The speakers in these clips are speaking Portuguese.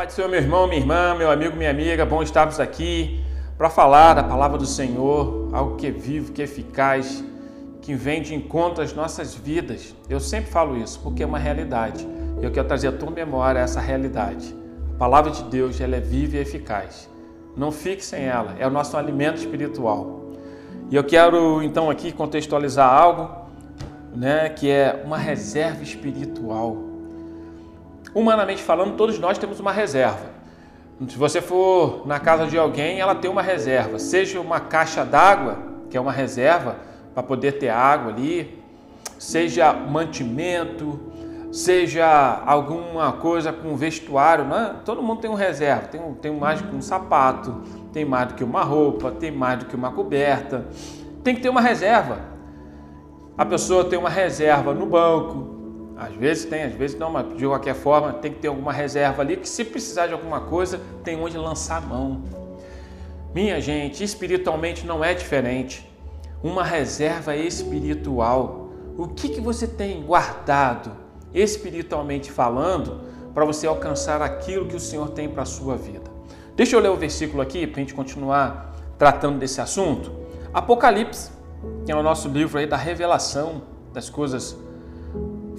Pai do Senhor, meu irmão, minha irmã, meu amigo, minha amiga, bom estarmos aqui para falar da palavra do Senhor, algo que é vivo, que é eficaz, que vem de encontro às nossas vidas. Eu sempre falo isso porque é uma realidade. Eu quero trazer à tua memória essa realidade. A palavra de Deus, ela é viva e eficaz. Não fique sem ela, é o nosso alimento espiritual. E eu quero então aqui contextualizar algo, né, que é uma reserva espiritual. Humanamente falando, todos nós temos uma reserva. Se você for na casa de alguém, ela tem uma reserva, seja uma caixa d'água, que é uma reserva para poder ter água ali, seja mantimento, seja alguma coisa com vestuário, né? todo mundo tem um reserva, tem, tem mais do que um sapato, tem mais do que uma roupa, tem mais do que uma coberta, tem que ter uma reserva. A pessoa tem uma reserva no banco, às vezes tem, às vezes não, mas de qualquer forma tem que ter alguma reserva ali que se precisar de alguma coisa tem onde lançar a mão. Minha gente, espiritualmente não é diferente. Uma reserva espiritual. O que, que você tem guardado espiritualmente falando para você alcançar aquilo que o Senhor tem para a sua vida? Deixa eu ler o versículo aqui para a gente continuar tratando desse assunto. Apocalipse, que é o nosso livro aí da revelação das coisas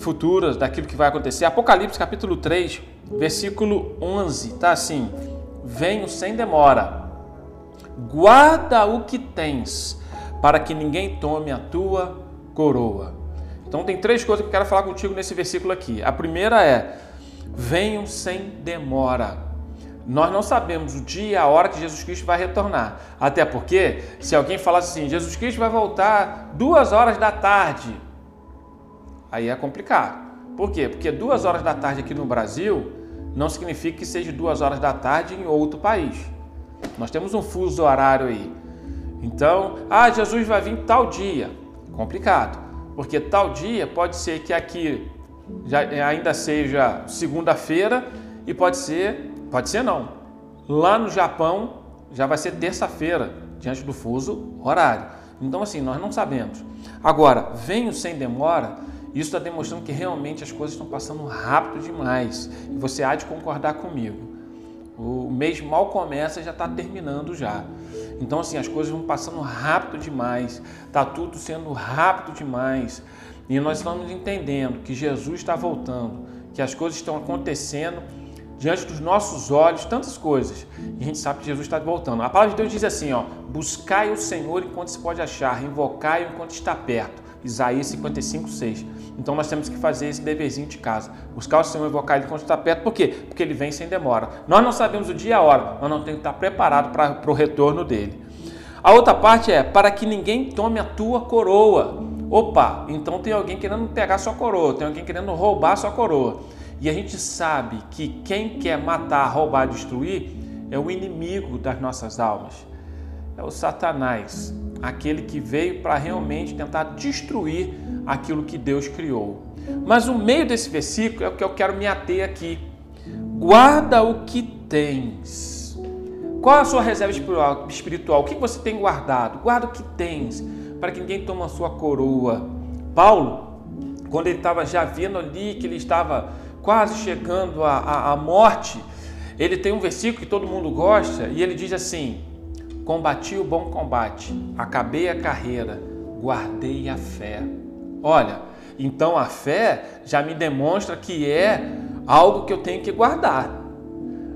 futuras, daquilo que vai acontecer. Apocalipse capítulo 3, versículo 11, tá assim: Venho sem demora, guarda o que tens, para que ninguém tome a tua coroa. Então tem três coisas que eu quero falar contigo nesse versículo aqui. A primeira é: venham sem demora. Nós não sabemos o dia e a hora que Jesus Cristo vai retornar. Até porque, se alguém falasse assim, Jesus Cristo vai voltar duas horas da tarde, aí é complicado. Por quê? Porque duas horas da tarde aqui no Brasil não significa que seja duas horas da tarde em outro país. Nós temos um fuso horário aí. Então, ah, Jesus vai vir tal dia. Complicado. Porque tal dia pode ser que aqui já ainda seja segunda-feira e pode ser, pode ser não. Lá no Japão já vai ser terça-feira, diante do fuso horário. Então, assim, nós não sabemos. Agora, venho sem demora isso está demonstrando que realmente as coisas estão passando rápido demais. E você há de concordar comigo. O mês mal começa e já está terminando já. Então, assim, as coisas vão passando rápido demais. Está tudo sendo rápido demais. E nós estamos entendendo que Jesus está voltando, que as coisas estão acontecendo diante dos nossos olhos, tantas coisas. E a gente sabe que Jesus está voltando. A palavra de Deus diz assim, ó, buscai o Senhor enquanto se pode achar, invocai-o enquanto está perto. Isaías 55, 6. Então nós temos que fazer esse deverzinho de casa. Buscar o Senhor e invocar Ele quando está perto. Por quê? Porque Ele vem sem demora. Nós não sabemos o dia e a hora, mas não temos que estar preparado para, para o retorno dele. A outra parte é para que ninguém tome a tua coroa. Opa, então tem alguém querendo pegar sua coroa, tem alguém querendo roubar sua coroa. E a gente sabe que quem quer matar, roubar, destruir é o inimigo das nossas almas. É o Satanás aquele que veio para realmente tentar destruir aquilo que Deus criou. Mas o meio desse versículo é o que eu quero me ater aqui. Guarda o que tens. Qual a sua reserva espiritual? O que você tem guardado? Guarda o que tens, para que ninguém tome a sua coroa. Paulo, quando ele estava já vendo ali que ele estava quase chegando à, à morte, ele tem um versículo que todo mundo gosta e ele diz assim: Combati o bom combate, acabei a carreira, guardei a fé. Olha, então a fé já me demonstra que é algo que eu tenho que guardar.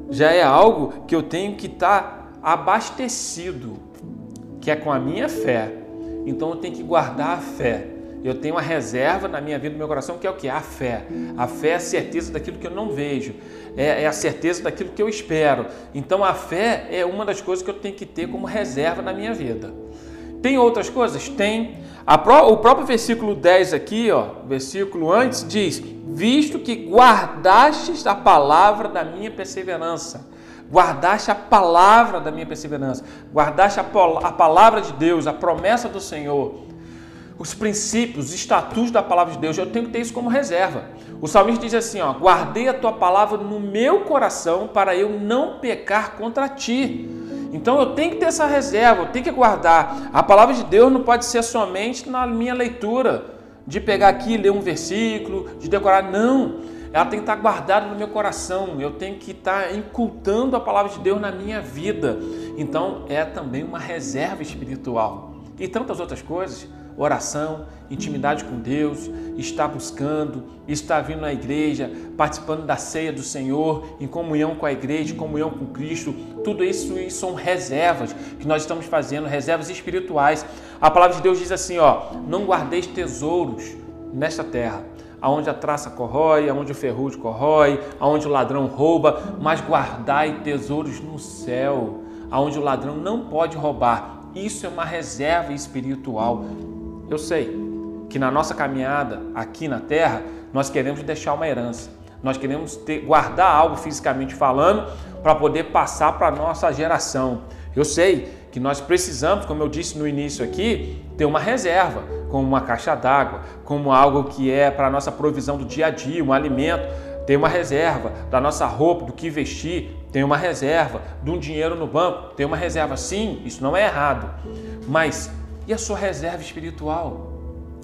Já é algo que eu tenho que estar tá abastecido, que é com a minha fé. Então eu tenho que guardar a fé. Eu tenho uma reserva na minha vida, no meu coração, que é o que? A fé. A fé é a certeza daquilo que eu não vejo, é, é, a certeza daquilo que eu espero. Então a fé é uma das coisas que eu tenho que ter como reserva na minha vida. Tem outras coisas? Tem. Pró o próprio versículo 10 aqui, ó, versículo antes, diz: Visto que guardastes a palavra da minha perseverança guardaste a palavra da minha perseverança, guardaste a, a, palavra de Deus, a promessa do Senhor, os princípios, os estatutos da palavra de Deus, eu tenho que ter isso como reserva. O salmista diz assim: ó, guardei a tua palavra no meu coração para eu não pecar contra ti. Então eu tenho que ter essa reserva, eu tenho que guardar. A palavra de Deus não pode ser somente na minha leitura, de pegar aqui, ler um versículo, de decorar. Não. ela tem que estar guardada no meu coração, eu tenho que estar incultando a palavra de Deus na minha vida. Então é também uma reserva espiritual. E tantas outras coisas oração, intimidade com Deus, estar buscando, estar vindo na igreja, participando da ceia do Senhor, em comunhão com a igreja, em comunhão com Cristo. Tudo isso, isso são reservas que nós estamos fazendo, reservas espirituais. A palavra de Deus diz assim, ó: "Não guardeis tesouros nesta terra, aonde a traça corrói, aonde o ferrugem corrói, aonde o ladrão rouba, mas guardai tesouros no céu, aonde o ladrão não pode roubar. Isso é uma reserva espiritual. Eu sei que na nossa caminhada aqui na terra, nós queremos deixar uma herança. Nós queremos ter, guardar algo fisicamente falando para poder passar para a nossa geração. Eu sei que nós precisamos, como eu disse no início aqui, ter uma reserva, como uma caixa d'água, como algo que é para a nossa provisão do dia a dia, um alimento. Tem uma reserva da nossa roupa, do que vestir, tem uma reserva, de um dinheiro no banco, tem uma reserva. Sim, isso não é errado. Mas e a sua reserva espiritual?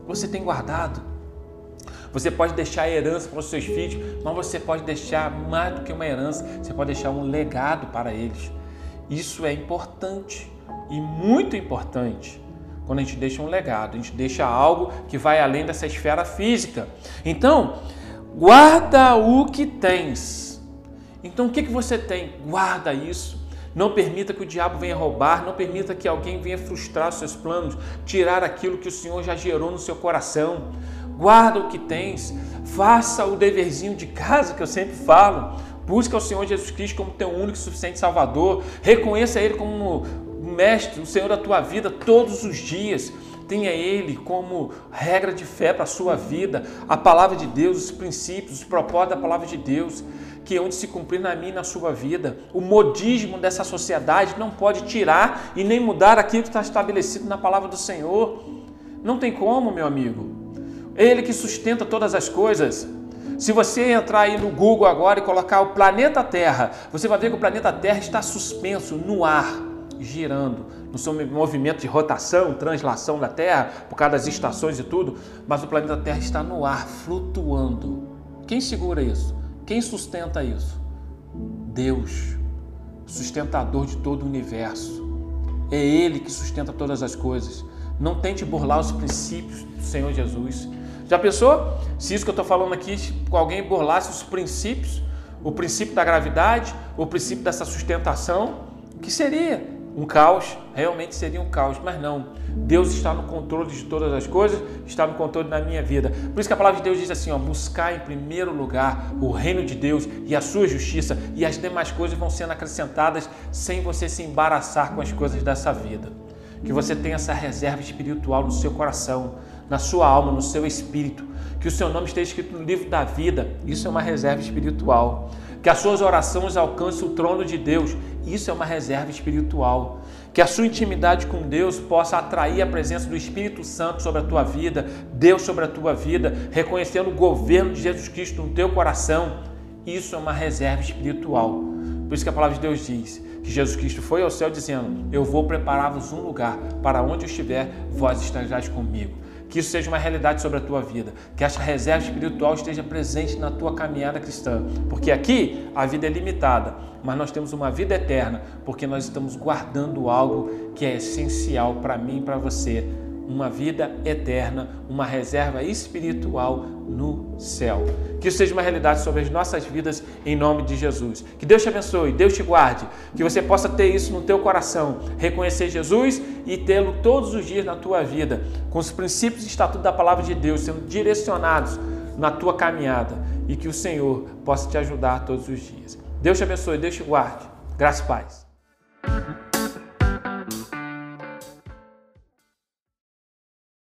Você tem guardado? Você pode deixar herança para os seus filhos, mas você pode deixar mais do que uma herança, você pode deixar um legado para eles. Isso é importante e muito importante. Quando a gente deixa um legado, a gente deixa algo que vai além dessa esfera física. Então, guarda o que tens. Então, o que, que você tem? Guarda isso. Não permita que o diabo venha roubar, não permita que alguém venha frustrar seus planos, tirar aquilo que o Senhor já gerou no seu coração. Guarda o que tens, faça o deverzinho de casa que eu sempre falo. Busca o Senhor Jesus Cristo como teu único e suficiente Salvador. Reconheça Ele como o mestre, o Senhor da tua vida todos os dias. Tenha Ele como regra de fé para a sua vida, a palavra de Deus, os princípios, os propósitos da palavra de Deus que é onde se cumprir na minha e na sua vida. O modismo dessa sociedade não pode tirar e nem mudar aquilo que está estabelecido na palavra do Senhor. Não tem como, meu amigo. Ele que sustenta todas as coisas. Se você entrar aí no Google agora e colocar o planeta Terra, você vai ver que o planeta Terra está suspenso no ar, girando, no seu movimento de rotação, translação da Terra, por causa das estações e tudo, mas o planeta Terra está no ar, flutuando. Quem segura isso? Quem sustenta isso? Deus, sustentador de todo o universo. É Ele que sustenta todas as coisas. Não tente burlar os princípios do Senhor Jesus. Já pensou? Se isso que eu estou falando aqui, alguém burlasse os princípios, o princípio da gravidade, o princípio dessa sustentação, o que seria? Um caos, realmente seria um caos, mas não. Deus está no controle de todas as coisas, está no controle da minha vida. Por isso que a palavra de Deus diz assim: ó, buscar em primeiro lugar o reino de Deus e a sua justiça, e as demais coisas vão sendo acrescentadas sem você se embaraçar com as coisas dessa vida. Que você tenha essa reserva espiritual no seu coração, na sua alma, no seu espírito. Que o seu nome esteja escrito no livro da vida. Isso é uma reserva espiritual que as suas orações alcancem o trono de Deus. Isso é uma reserva espiritual. Que a sua intimidade com Deus possa atrair a presença do Espírito Santo sobre a tua vida, Deus sobre a tua vida, reconhecendo o governo de Jesus Cristo no teu coração. Isso é uma reserva espiritual. Por isso que a palavra de Deus diz que Jesus Cristo foi ao céu dizendo: Eu vou preparar-vos um lugar para onde eu estiver, vós estareis comigo. Que isso seja uma realidade sobre a tua vida, que essa reserva espiritual esteja presente na tua caminhada cristã, porque aqui a vida é limitada, mas nós temos uma vida eterna, porque nós estamos guardando algo que é essencial para mim e para você uma vida eterna, uma reserva espiritual no céu. Que isso seja uma realidade sobre as nossas vidas em nome de Jesus. Que Deus te abençoe, Deus te guarde, que você possa ter isso no teu coração, reconhecer Jesus e tê-lo todos os dias na tua vida, com os princípios e estatutos da palavra de Deus sendo direcionados na tua caminhada e que o Senhor possa te ajudar todos os dias. Deus te abençoe, Deus te guarde. Graças e paz.